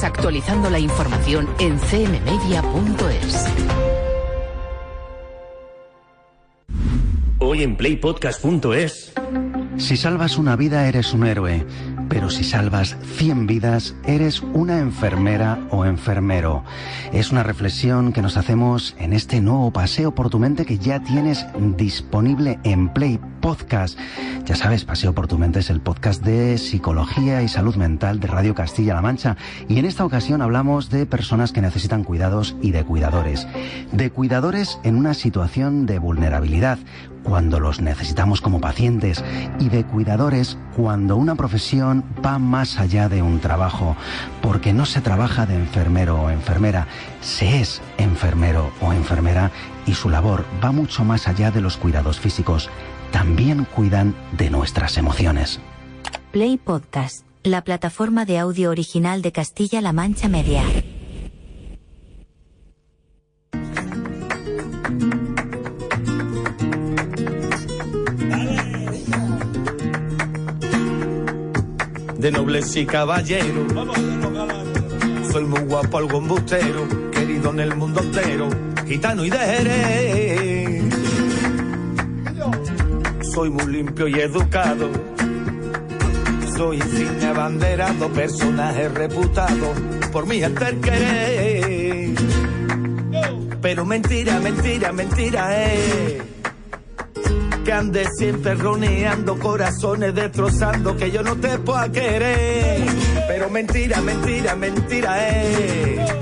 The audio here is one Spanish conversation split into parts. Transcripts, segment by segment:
actualizando la información en cmmedia.es. Hoy en playpodcast.es. Si salvas una vida eres un héroe, pero si salvas 100 vidas eres una enfermera o enfermero. Es una reflexión que nos hacemos en este nuevo paseo por tu mente que ya tienes disponible en Play Podcast. Ya sabes, Paseo por tu mente es el podcast de psicología y salud mental de Radio Castilla-La Mancha y en esta ocasión hablamos de personas que necesitan cuidados y de cuidadores. De cuidadores en una situación de vulnerabilidad cuando los necesitamos como pacientes y de cuidadores cuando una profesión va más allá de un trabajo, porque no se trabaja de enfermero o enfermera, se es enfermero o enfermera y su labor va mucho más allá de los cuidados físicos, también cuidan de nuestras emociones. Play Podcast, la plataforma de audio original de Castilla-La Mancha Media. De nobles y caballeros. Soy muy guapo, algo embustero, querido en el mundo entero, gitano y de Jerez. Soy muy limpio y educado. Soy cine abanderado, personaje reputado por mi gente querer. Pero mentira, mentira, mentira, eh que ande siempre roneando corazones destrozando que yo no te pueda querer. Pero mentira, mentira, mentira es.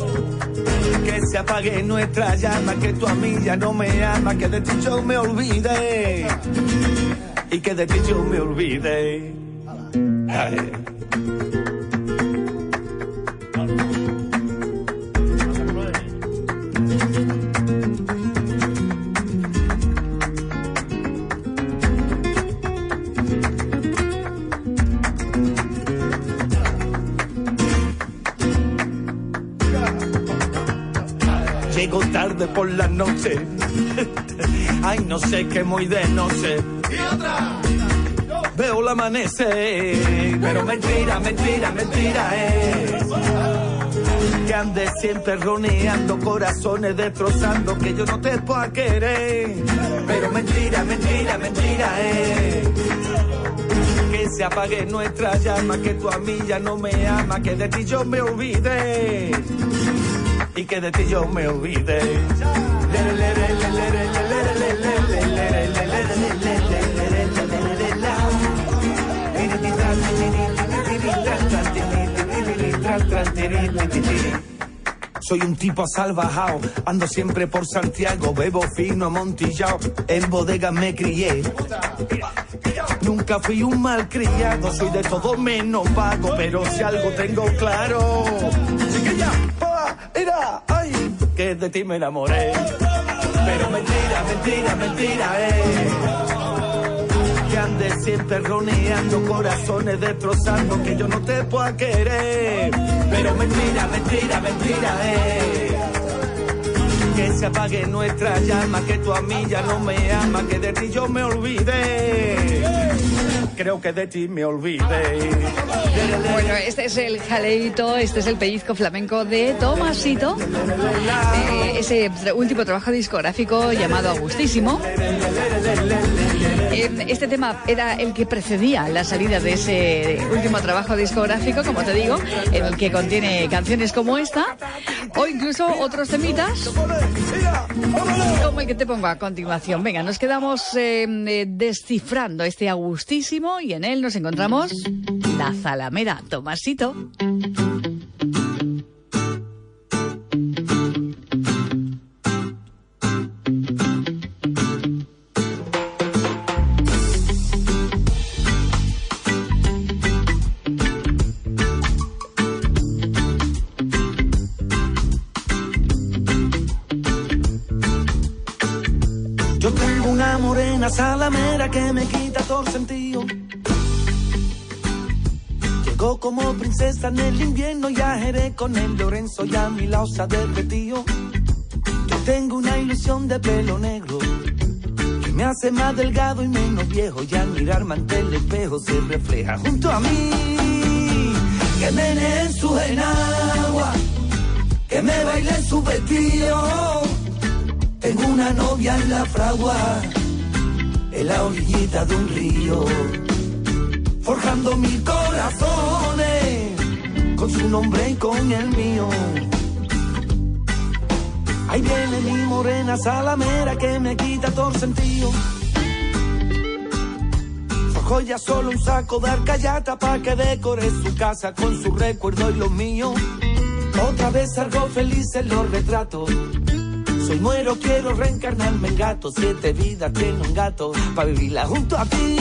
Que se apague nuestra llama, que tu amiga no me ama, que de ti yo me olvide. Y que de ti yo me olvide. Llego por la noche. Ay, no sé qué muy de noche. Y otra. Veo el amanecer. Pero mentira, mentira, mentira es. Que ande siempre roneando corazones destrozando que yo no te pueda querer. Pero mentira, mentira, mentira es. Que se apague nuestra llama, que tu amiga no me ama, que de ti yo me olvide y que de ti yo me olvide. Soy un tipo salvajado, ando siempre por Santiago, bebo fino, amontillado, en bodegas me crié. Nunca fui un mal criado, soy de todo menos vago, pero si algo tengo claro, chiquilla, pa, ay, que de ti me enamoré. Pero mentira, mentira, mentira, eh. Que ande siempre roneando corazones destrozando que yo no te pueda querer. Pero mentira, mentira, mentira, eh. Que se apague nuestra llama, que tu amiga no me ama, que de ti yo me olvide. Creo que de ti me olvide. Bueno, este es el jaleito, este es el pellizco flamenco de Tomasito. Eh, ese último trabajo discográfico llamado Agustísimo. Eh, Este tema era el que precedía la salida de ese último trabajo discográfico, como te digo, en el que contiene canciones como esta, o incluso otros temitas, como el que te pongo a continuación. Venga, nos quedamos eh, eh, descifrando este Agustísimo y en él nos encontramos la Zalamera Tomasito. Que me quita todo el sentido. Llegó como princesa en el invierno y ajeré con el Lorenzo y a mi lado se ha. Yo tengo una ilusión de pelo negro que me hace más delgado y menos viejo y al mirarme ante el espejo se refleja junto a mí que menee en su henao que me baile su vestido. Tengo una novia en la fragua, en la orillita de un río, forjando mil corazones, con su nombre y con el mío. Ahí viene mi morena salamera que me quita todo sentido. Forjó ya solo un saco de arcayata pa' que decore su casa con su recuerdo y los míos. Otra vez salgo feliz en los retratos. Soy muero, quiero reencarnarme en gato. Siete vidas tiene un gato pa' vivirla junto a ti.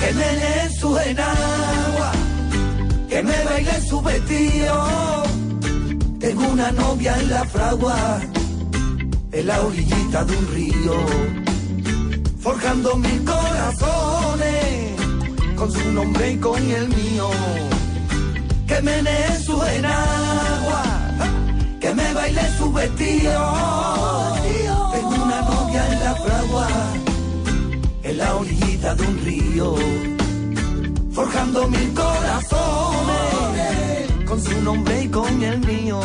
Que me lee su enagua, que me baile su vestido. Tengo una novia en la fragua, en la orillita de un río, forjando mil corazones, con su nombre y con el mío. Que me menee su enagua, que me baile su vestido. Tengo una novia en la fragua, en la orillita de un río, forjando mil corazones con su nombre y con el mío.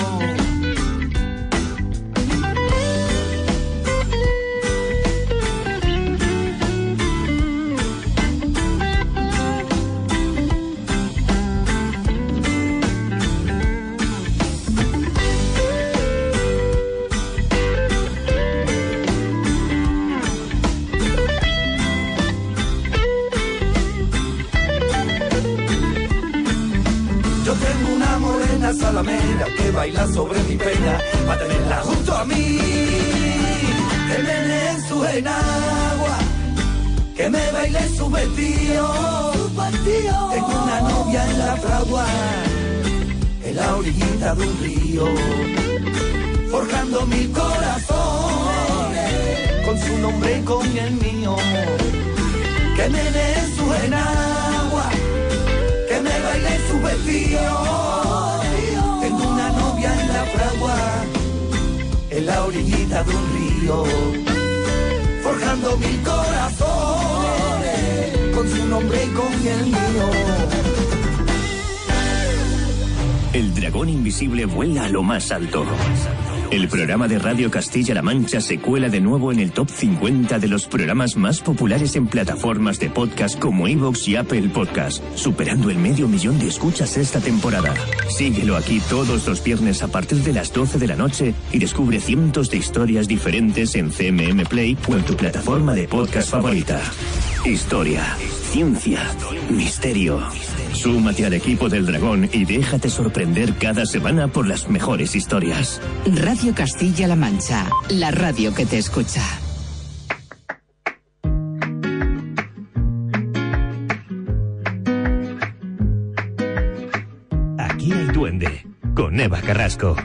Que baila sobre mi pena para tenerla junto a mí. Que me su enagua, que me baile su vestido. Tengo una novia en la fragua, en la orillita de un río, forjando mil corazones con su nombre y con el mío. Que me su enagua que me baile su vestido. En la orillita de un río, forjando mil corazones, con su nombre y con el mío. El dragón invisible vuela a lo más alto. El programa de Radio Castilla-La Mancha se cuela de nuevo en el top 50 de los programas más populares en plataformas de podcast como Evox y Apple Podcast, superando el medio millón de escuchas esta temporada. Síguelo aquí todos los viernes a partir de las 12 de la noche y descubre cientos de historias diferentes en CMM Play o en tu plataforma de podcast favorita. Historia, ciencia, misterio. Súmate al equipo del dragón y déjate sorprender cada semana por las mejores historias. Radio Castilla-La Mancha, la radio que te escucha. Aquí hay duende, con Eva Carrasco.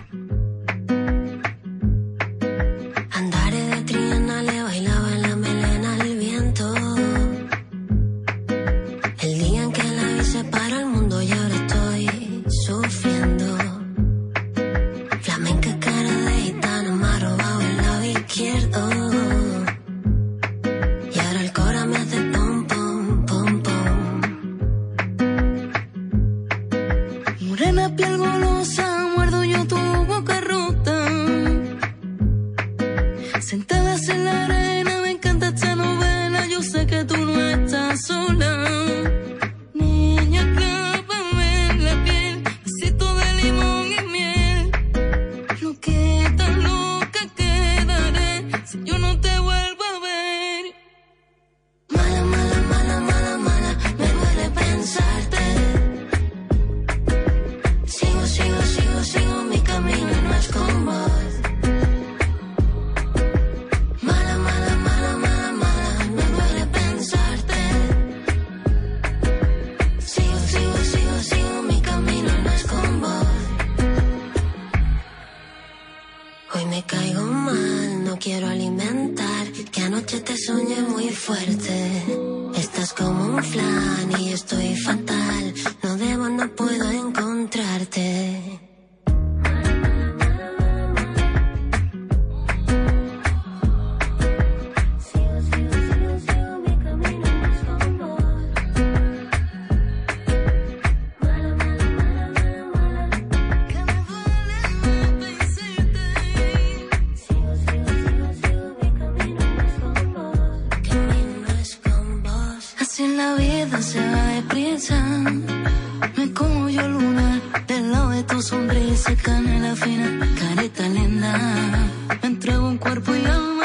Me como yo luna del lado de tu sonrisa, canela fina, careta linda. Me entrego un cuerpo y alma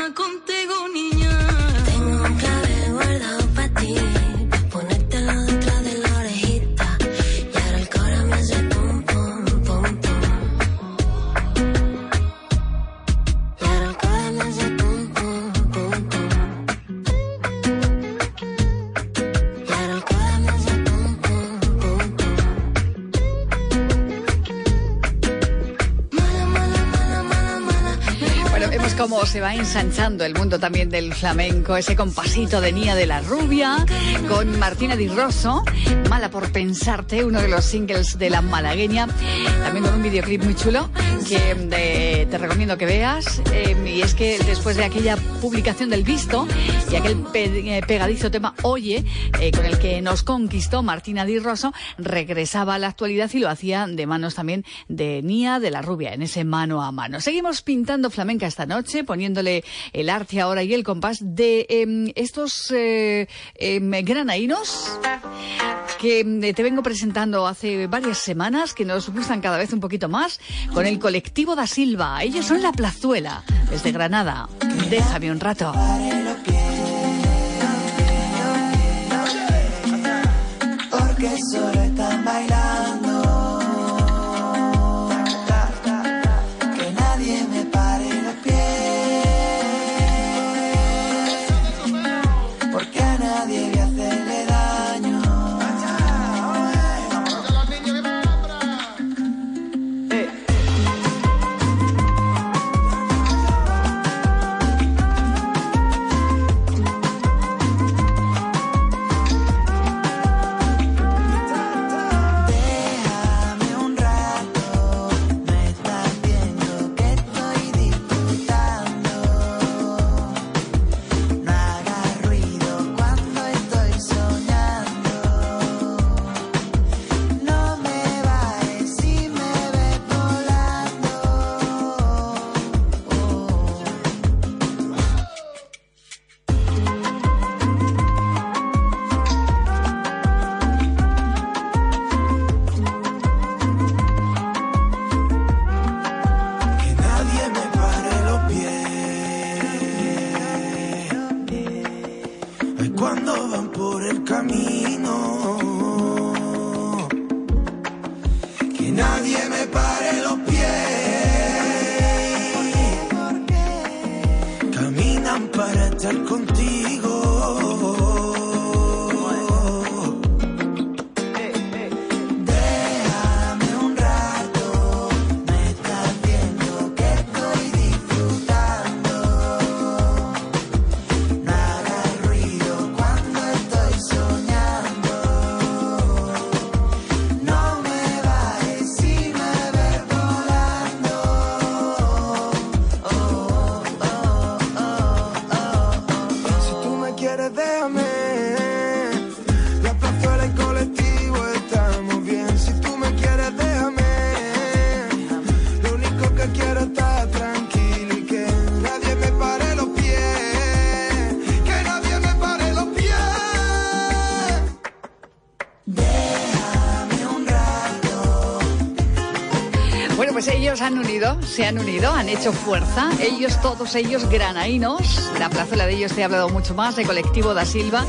se va ensanchando el mundo también del flamenco, ese compasito de Nia de la Rubia, con Martina Di Rosso, Mala por Pensarte, uno de los singles de la malagueña, también con un videoclip muy chulo que eh, te recomiendo que veas. eh, y es que después de aquella publicación del Visto y aquel eh, pegadizo tema Oye, con el que nos conquistó Martina Di Rosso, regresaba a la actualidad y lo hacía de manos también de Nia de la Rubia, en ese mano a mano. Seguimos pintando flamenca esta noche, poniéndole el arte ahora y el compás de em, estos em, granaínos que em, te vengo presentando hace varias semanas, que nos gustan cada vez un poquito más, con el colectivo da Silva. Ellos son La Plazuela, desde Granada. Déjame un rato. Tú me se han unido, han hecho fuerza. Ellos, todos ellos, granaínos. La plazuela de ellos te he hablado mucho más, de colectivo da Silva.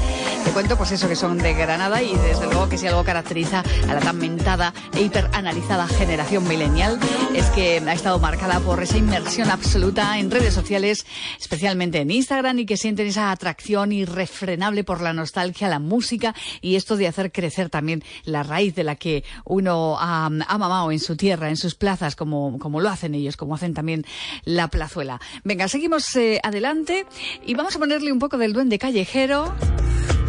Cuento, pues eso, que son de Granada y desde luego que si algo caracteriza a la tan mentada e hiperanalizada generación millennial es que ha estado marcada por esa inmersión absoluta en redes sociales, especialmente en Instagram, y que sienten esa atracción irrefrenable por la nostalgia, la música y esto de hacer crecer también la raíz de la que uno ha, ha mamado en su tierra, en sus plazas, como, como lo hacen ellos, como hacen también la plazuela. Venga, seguimos eh, adelante y vamos a ponerle un poco del duende callejero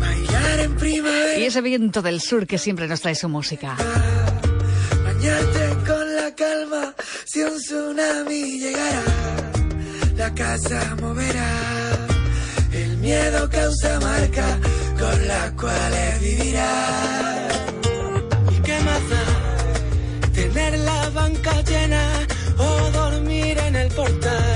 Bailar en primavera. y ese viento del sur que siempre nos trae su música. Bañarte con la calma si un tsunami llegara. La casa moverá. El miedo causa marca con las cuales vivirá. ¿Y qué más da? Tener la banca llena o dormir en el portal.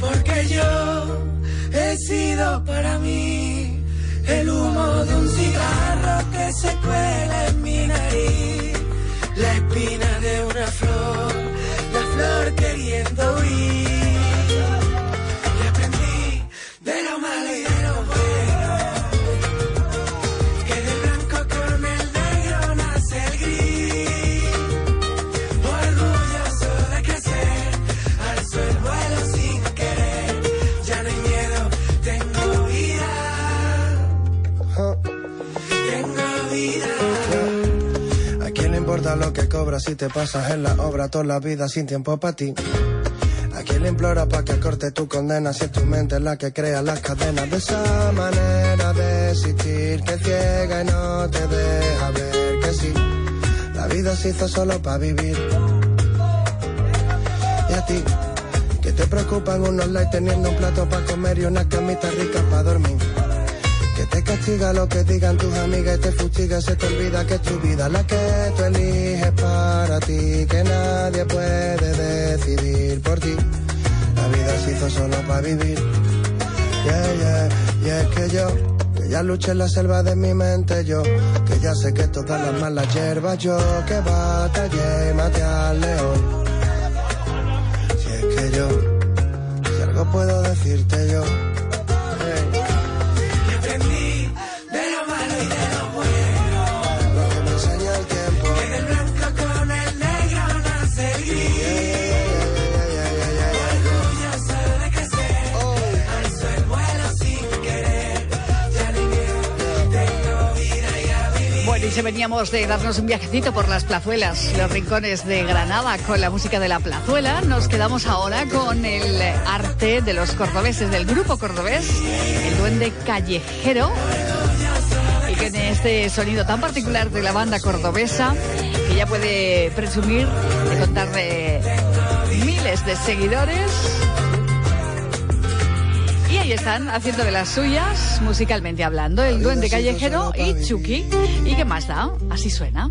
Porque yo he sido para mí el humo de un cigarro que se cuela en mi nariz, la espina de una flor, la flor queriendo huir. Que cobras si te pasas en la obra toda la vida sin tiempo para ti? ¿A quién le implora para que corte tu condena si es tu mente la que crea las cadenas de esa manera de existir que ciega y no te deja ver que sí? La vida se hizo solo para vivir. Y a ti, que te preocupan unos likes teniendo un plato para comer y una camita rica para dormir. Que te castiga lo que digan tus amigas y te fustiga, se te olvida que es tu vida la que tú eliges para ti, que nadie puede decidir por ti. La vida se hizo solo para vivir. Yeah, yeah, y es que yo, que ya luché en la selva de mi mente, yo, que ya sé que todas las malas hierbas, yo, que batallé y maté al león. Si es que yo, si algo puedo decirte yo. Si veníamos de darnos un viajecito por las plazuelas, los rincones de Granada con la música de la plazuela, nos quedamos ahora con el arte de los cordobeses, del grupo cordobés, el duende callejero, y en este sonido tan particular de la banda cordobesa, que ya puede presumir de contar eh, miles de seguidores. Ahí están, haciendo de las suyas, musicalmente hablando, el duende callejero y Chucky. ¿Y qué más da? Así suena.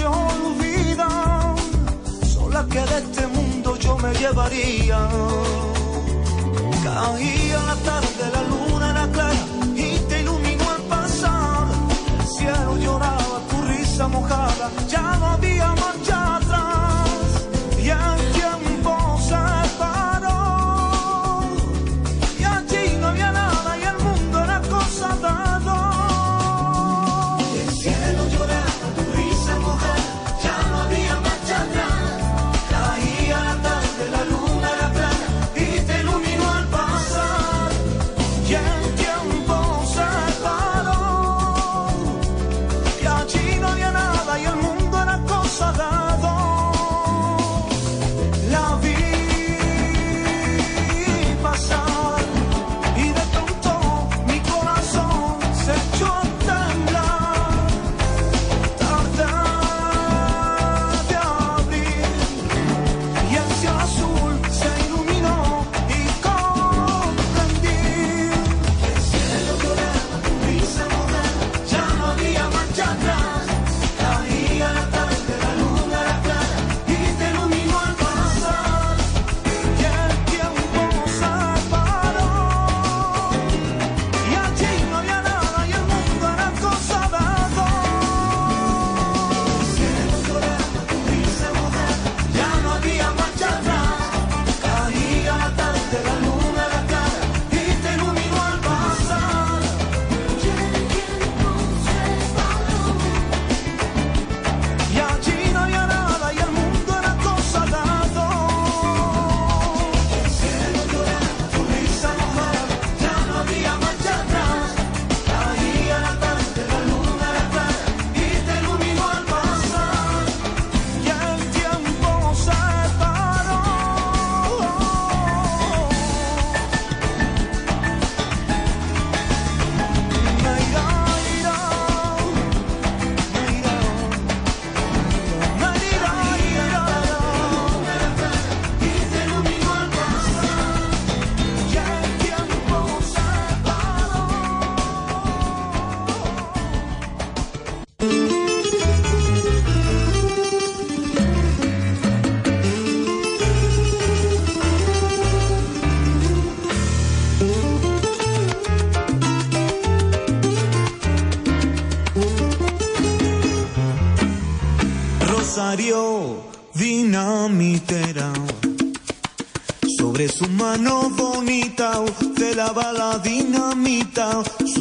Se olvidan, son las que de este mundo yo me llevaría. Caía la tarde, la luna era clara y te iluminó al pasar. El cielo lloraba, tu risa mojada, ya no había marcha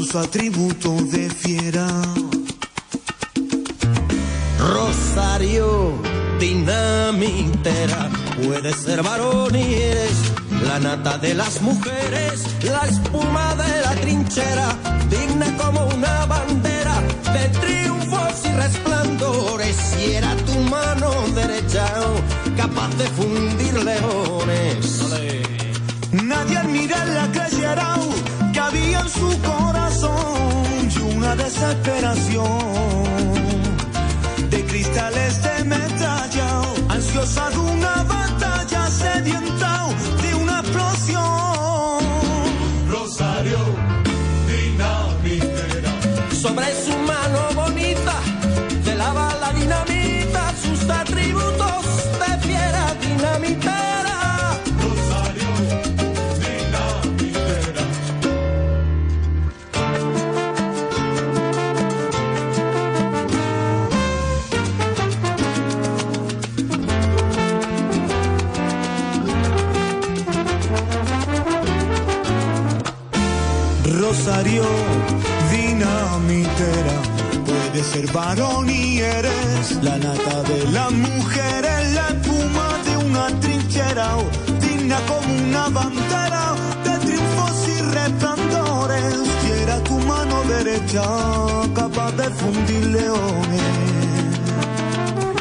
dinamita sus atributos de fiera Rosario dinamitera, puede ser varón y eres la nata de las mujeres, la espuma de la trinchera, digna como una bandera de triunfos y resplandores. Si era tu mano derecha, capaz de fundir leones. Nadie al mirarla creyera que había en su corazón desesperación. De cristales de metralla, ansiosa de una batalla, sedienta dinamitera, puede ser varón y eres la nata de las mujeres, la espuma de una trinchera, digna como una bandera de triunfos y resplandores. Si era tu mano derecha, capaz de fundir leones.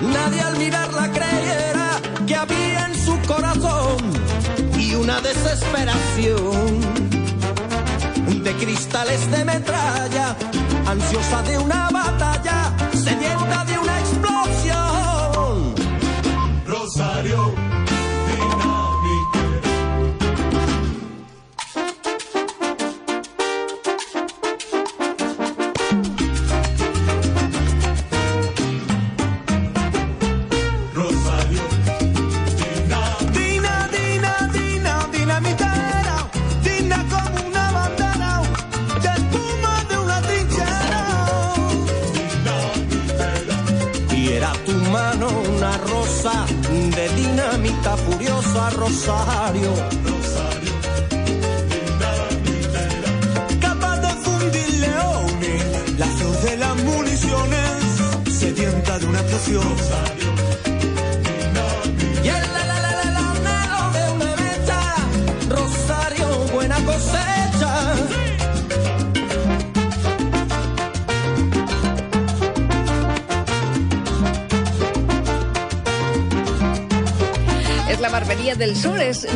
Nadie al mirarla creyera que había en su corazón y una desesperación de cristales de metralla, ansiosa de una batalla, sedienta de una explosión. Rosario,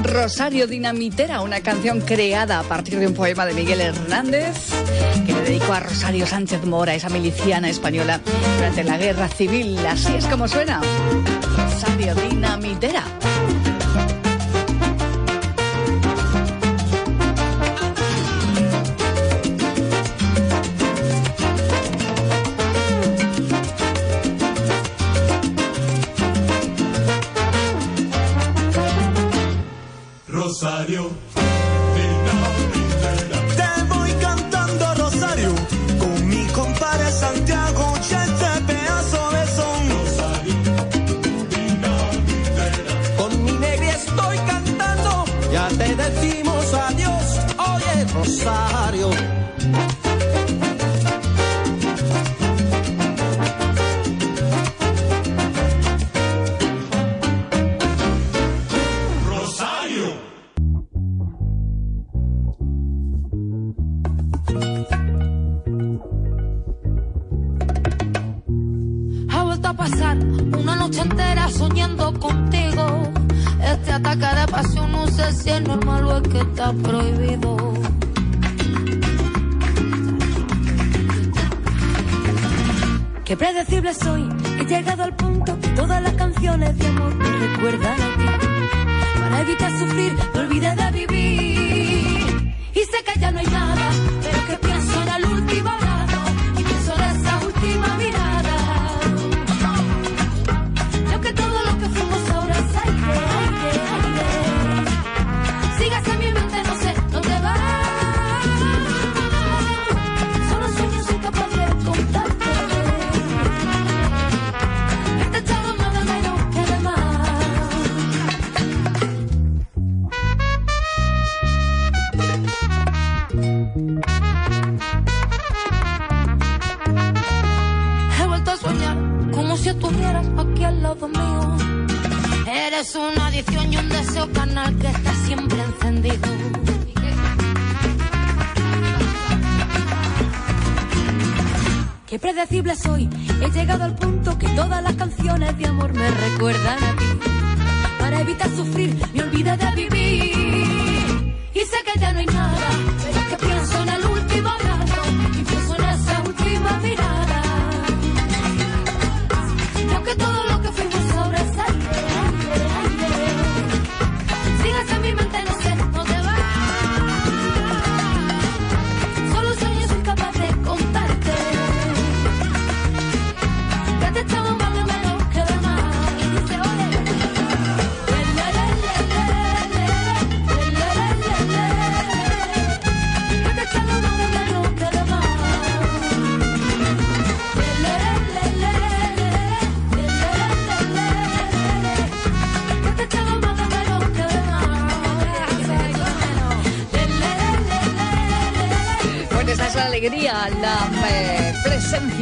Rosario Dinamitera, una canción creada a partir de un poema de Miguel Hernández que le dedicó a Rosario Sánchez Mora, esa miliciana española, durante la guerra civil. Así es como suena. Rosario Dinamitera.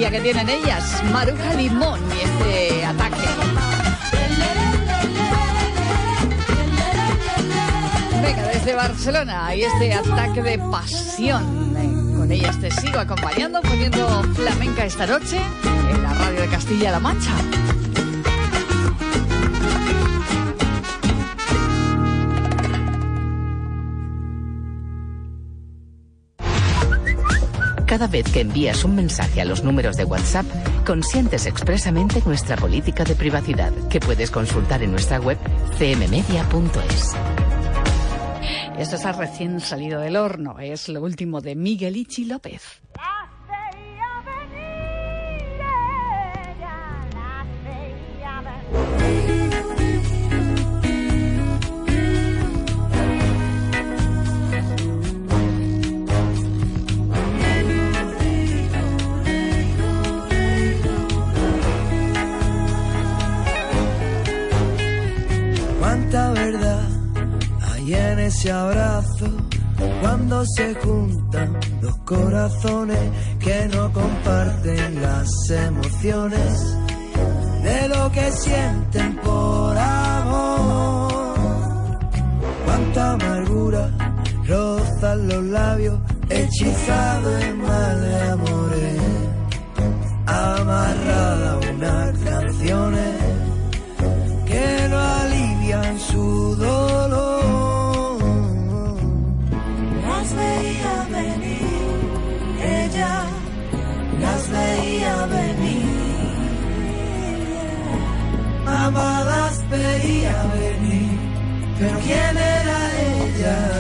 que tienen ellas, Maruja Limón y este ataque. Venga, desde Barcelona y este ataque de pasión. Con ellas te sigo acompañando, poniendo flamenca esta noche en la radio de Castilla-La Mancha. Cada vez que envías un mensaje a los números de WhatsApp, consientes expresamente nuestra política de privacidad, que puedes consultar en nuestra web cmmedia.es. Esto está recién salido del horno, es lo último de Miguel Ichi López. Se juntan dos corazones que no comparten las emociones de lo que sienten por amor. Cuánta amargura rozan los labios, hechizado en mal de ¿quién era ella?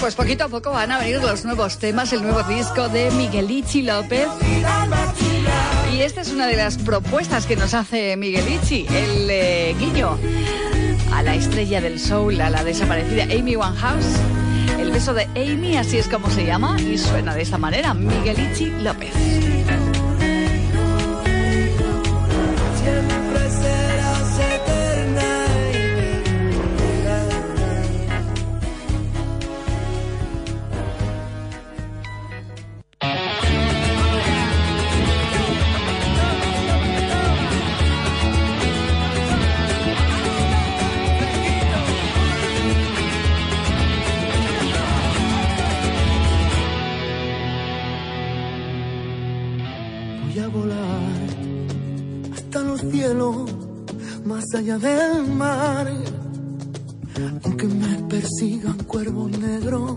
Pues poquito a poco van a venir los nuevos temas, el nuevo disco de Miguelichi López. Y esta es una de las propuestas que nos hace Miguelichi, el eh, guiño a la estrella del soul, a la desaparecida Amy Winehouse. El beso de Amy, así es como se llama, y suena de esta manera, Miguelichi López. Allá del mar. Aunque me persigan cuervos negros,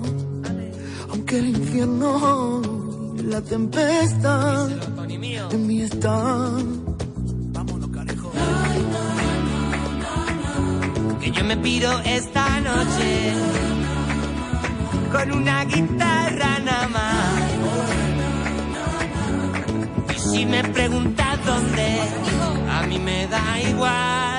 aunque el infierno y la tempestad en mí están. Que yo me pido esta noche con una guitarra nada más. Y si me preguntas dónde, a mí me da igual.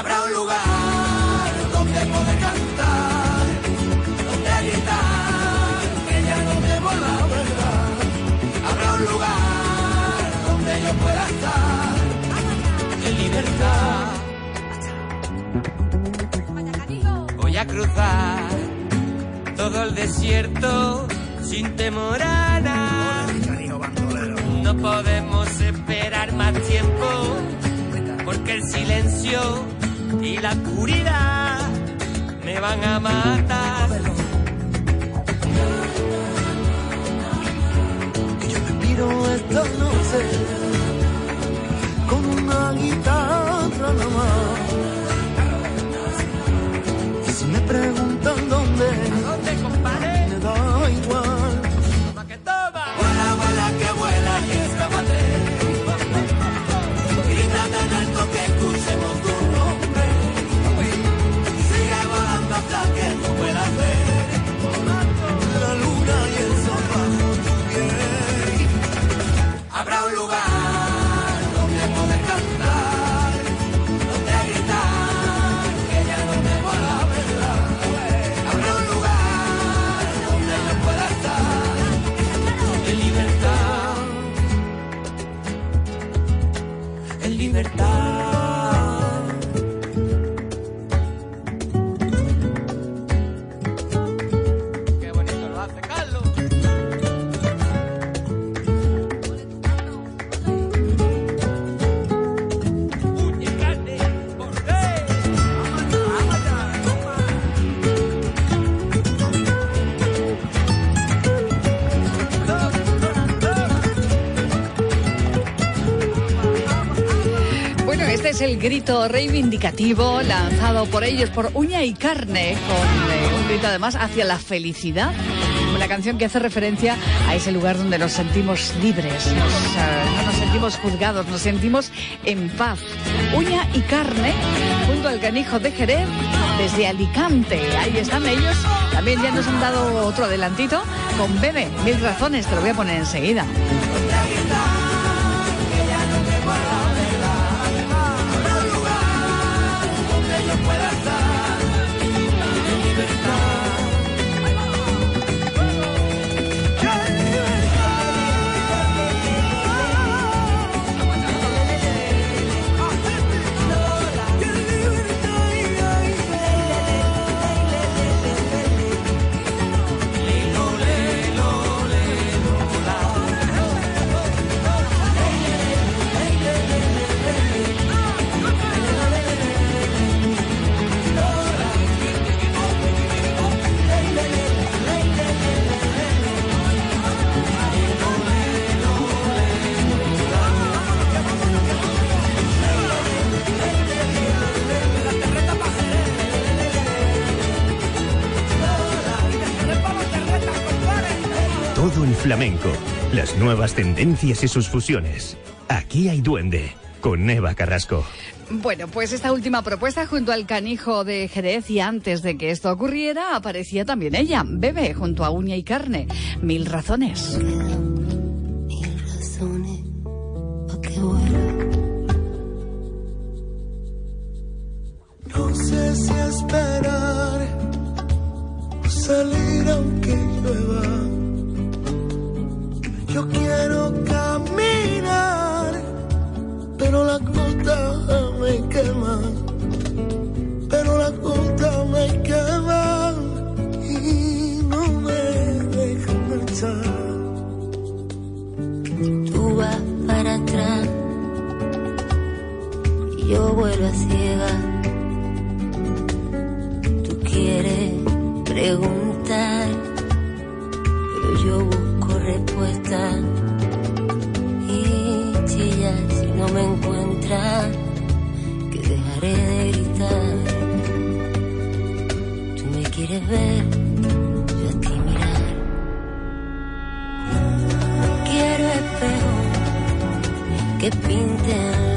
Habrá un lugar donde poder cantar, donde gritar, que ya no debo la verdad. Habrá un lugar donde yo pueda estar en libertad. Voy a cruzar todo el desierto sin temor a nada. No podemos separar tiempo porque el silencio y la oscuridad me van a matar. Miro esta noche con una guitarra nada más. Y si me preguntan dónde, grito reivindicativo lanzado por ellos, por Uña y Carne, con eh, un grito además hacia la felicidad. Una canción que hace referencia a ese lugar donde nos sentimos libres, ah, no nos sentimos juzgados, nos sentimos en paz. Uña y Carne, junto al canijo de Jerez, desde Alicante. Ahí están ellos. También ya nos han dado otro adelantito con Bebe, mil razones, te lo voy a poner enseguida. Todo el flamenco, las nuevas tendencias y sus fusiones. Aquí hay duende, con Eva Carrasco. Bueno, pues esta última propuesta junto al canijo de Jerez y antes de que esto ocurriera aparecía también ella, Bebe, junto a Uña y Carne. Mil razones. razones pa' que vuelva. No sé si esperar o salir aunque llueva. Yo quiero caminar, pero la gota me quema. Pero la gota me quema y no me deja marchar. Tú vas para atrás y yo vuelvo a ciega. Tú quieres preguntar, pero yo busco respuesta. Y chilla si no me encuentras, que dejaré de gritar. Tú me quieres ver, yo a ti mirar. Quiero espejo que pinten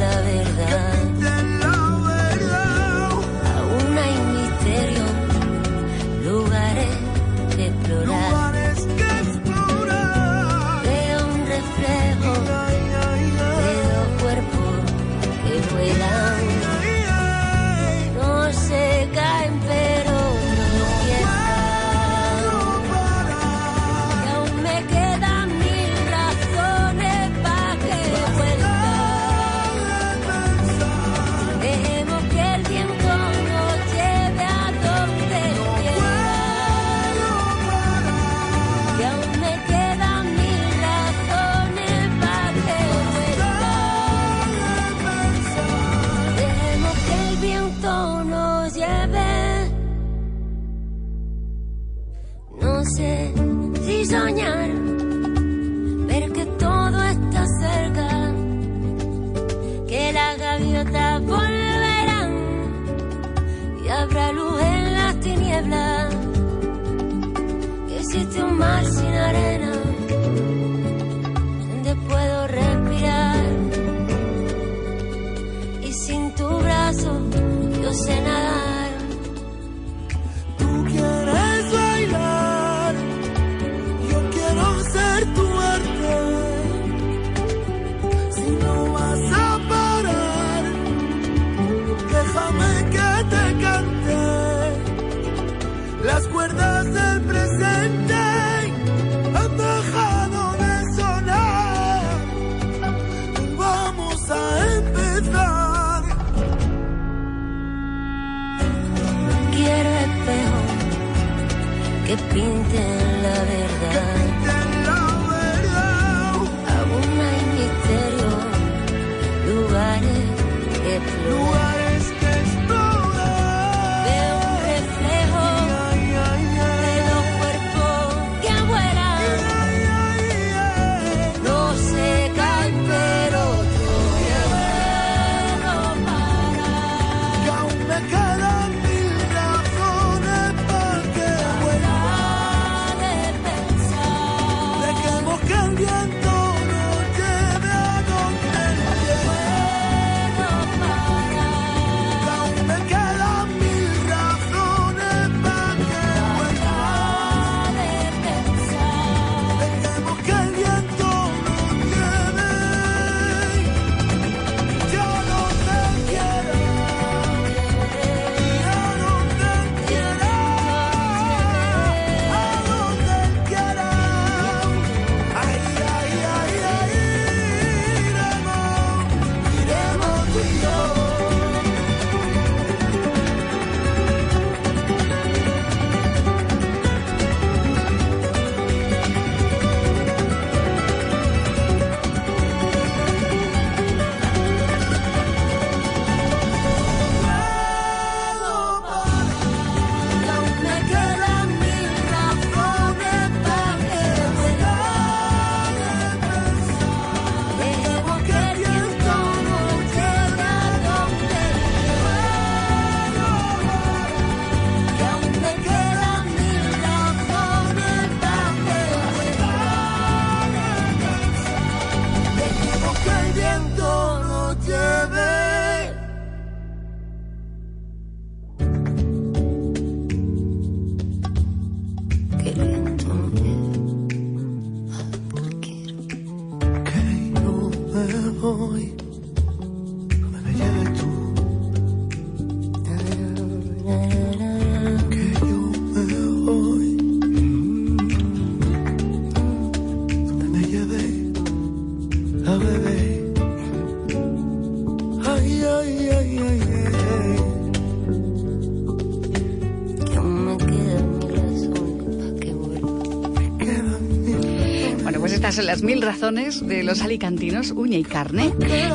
Las mil razones de los alicantinos, uña y carne,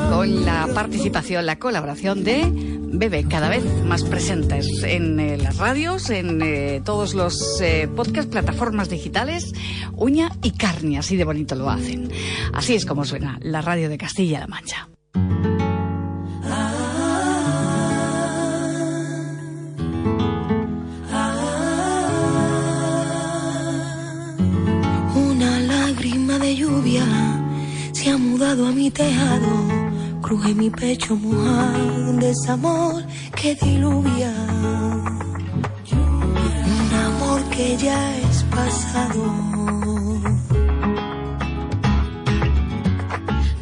con la participación, la colaboración de Bebe, cada vez más presentes en eh, las radios, en eh, todos los eh, podcasts, plataformas digitales, uña y carne, así de bonito lo hacen. Así es como suena la radio de Castilla-La Mancha. pecho mojado un desamor que diluvia. Un amor que ya es pasado.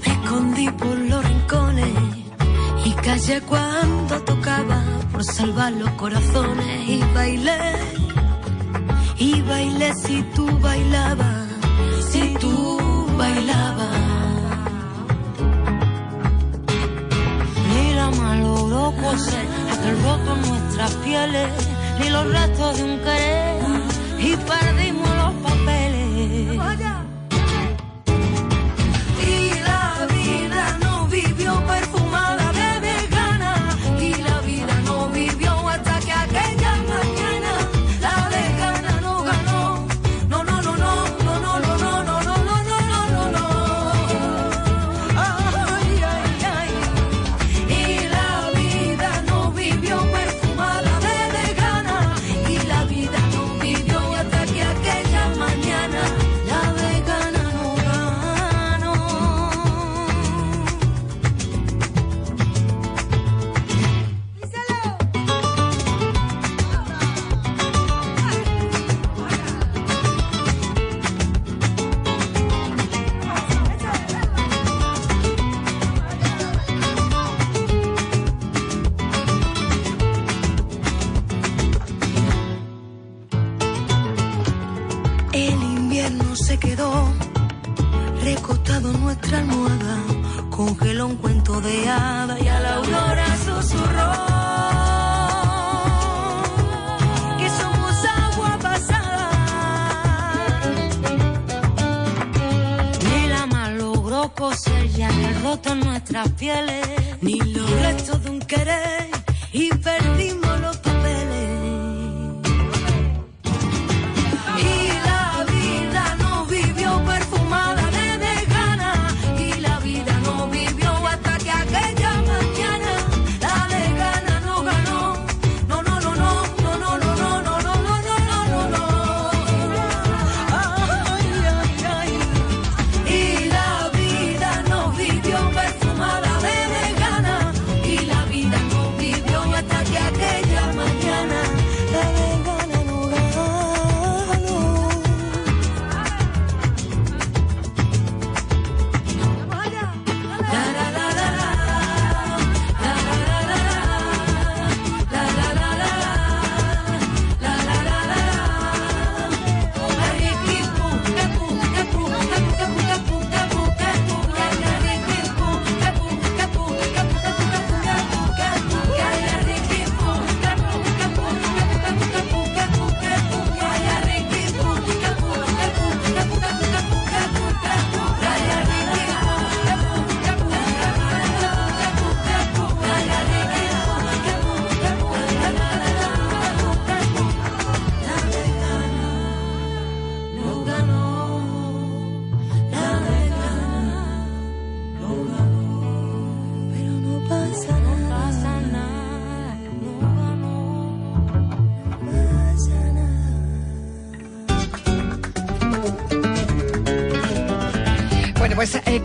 Me escondí por los rincones y callé cuando tocaba por salvar los corazones y bailé. Y bailé si tú bailabas, si tú bailabas. las pieles ni los restos de un querer y perdimos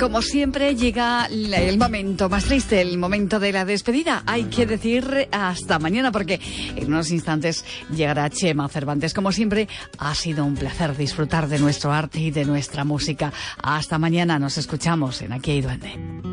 como siempre llega el momento más triste, el momento de la despedida. Hay que decir hasta mañana porque en unos instantes llegará Chema Cervantes. Como siempre, ha sido un placer disfrutar de nuestro arte y de nuestra música. Hasta mañana, nos escuchamos en Aquí hay Duende.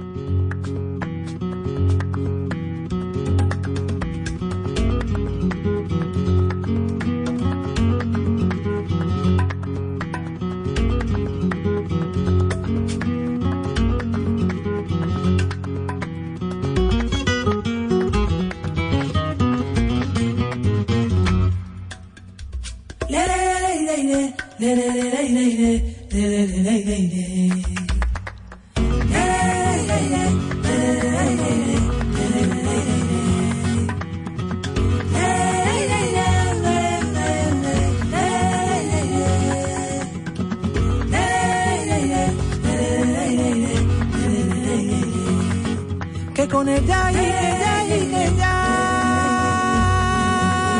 Que con ella y que ella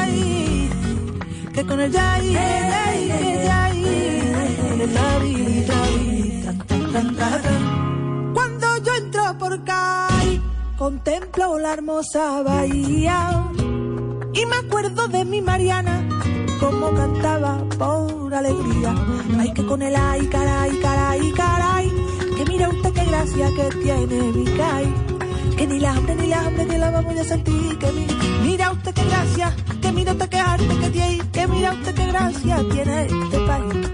y que con ella y que ella contemplo la hermosa bahía. Y me acuerdo de mi Mariana como cantaba por alegría. Ay que con el ay caray caray caray que mira usted qué gracia que tiene Vicay que ni la hambre ni la hambre ni la vamos a sentir que mi- mira usted qué gracia que mira usted qué arte que tiene que mira usted qué gracia tiene este país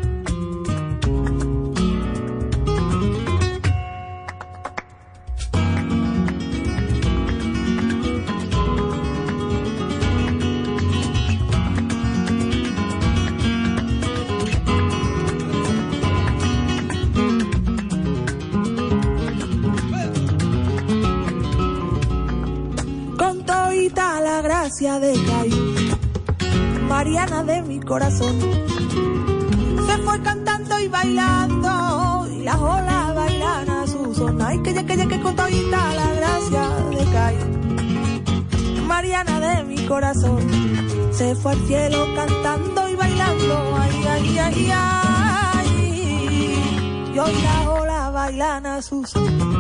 De mi corazón. Se fue cantando y bailando, y las olas bailan a su son. Ay, que ya, que ya, que con toita la gracia de Cay, Mariana de mi corazón. Se fue al cielo cantando y bailando, ay, ay, ay, ay. Y hoy las olas bailan a su son.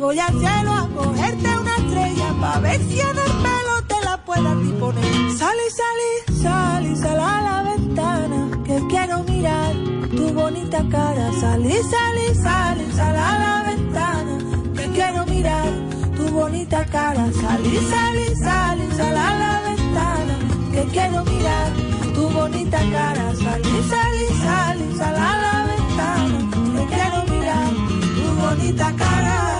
Voy al cielo a cogerte una estrella pa' ver si en el pelo te la puedas ti poner. Sal y sal a la ventana que quiero mirar tu bonita cara. Sal y sal y sal a la ventana que quiero mirar tu bonita cara. Salir, salir, salir, sal a la ventana. Que quiero mirar tu bonita cara. Salir, salir, salir, sal a la ventana. Que quiero mirar tu bonita cara.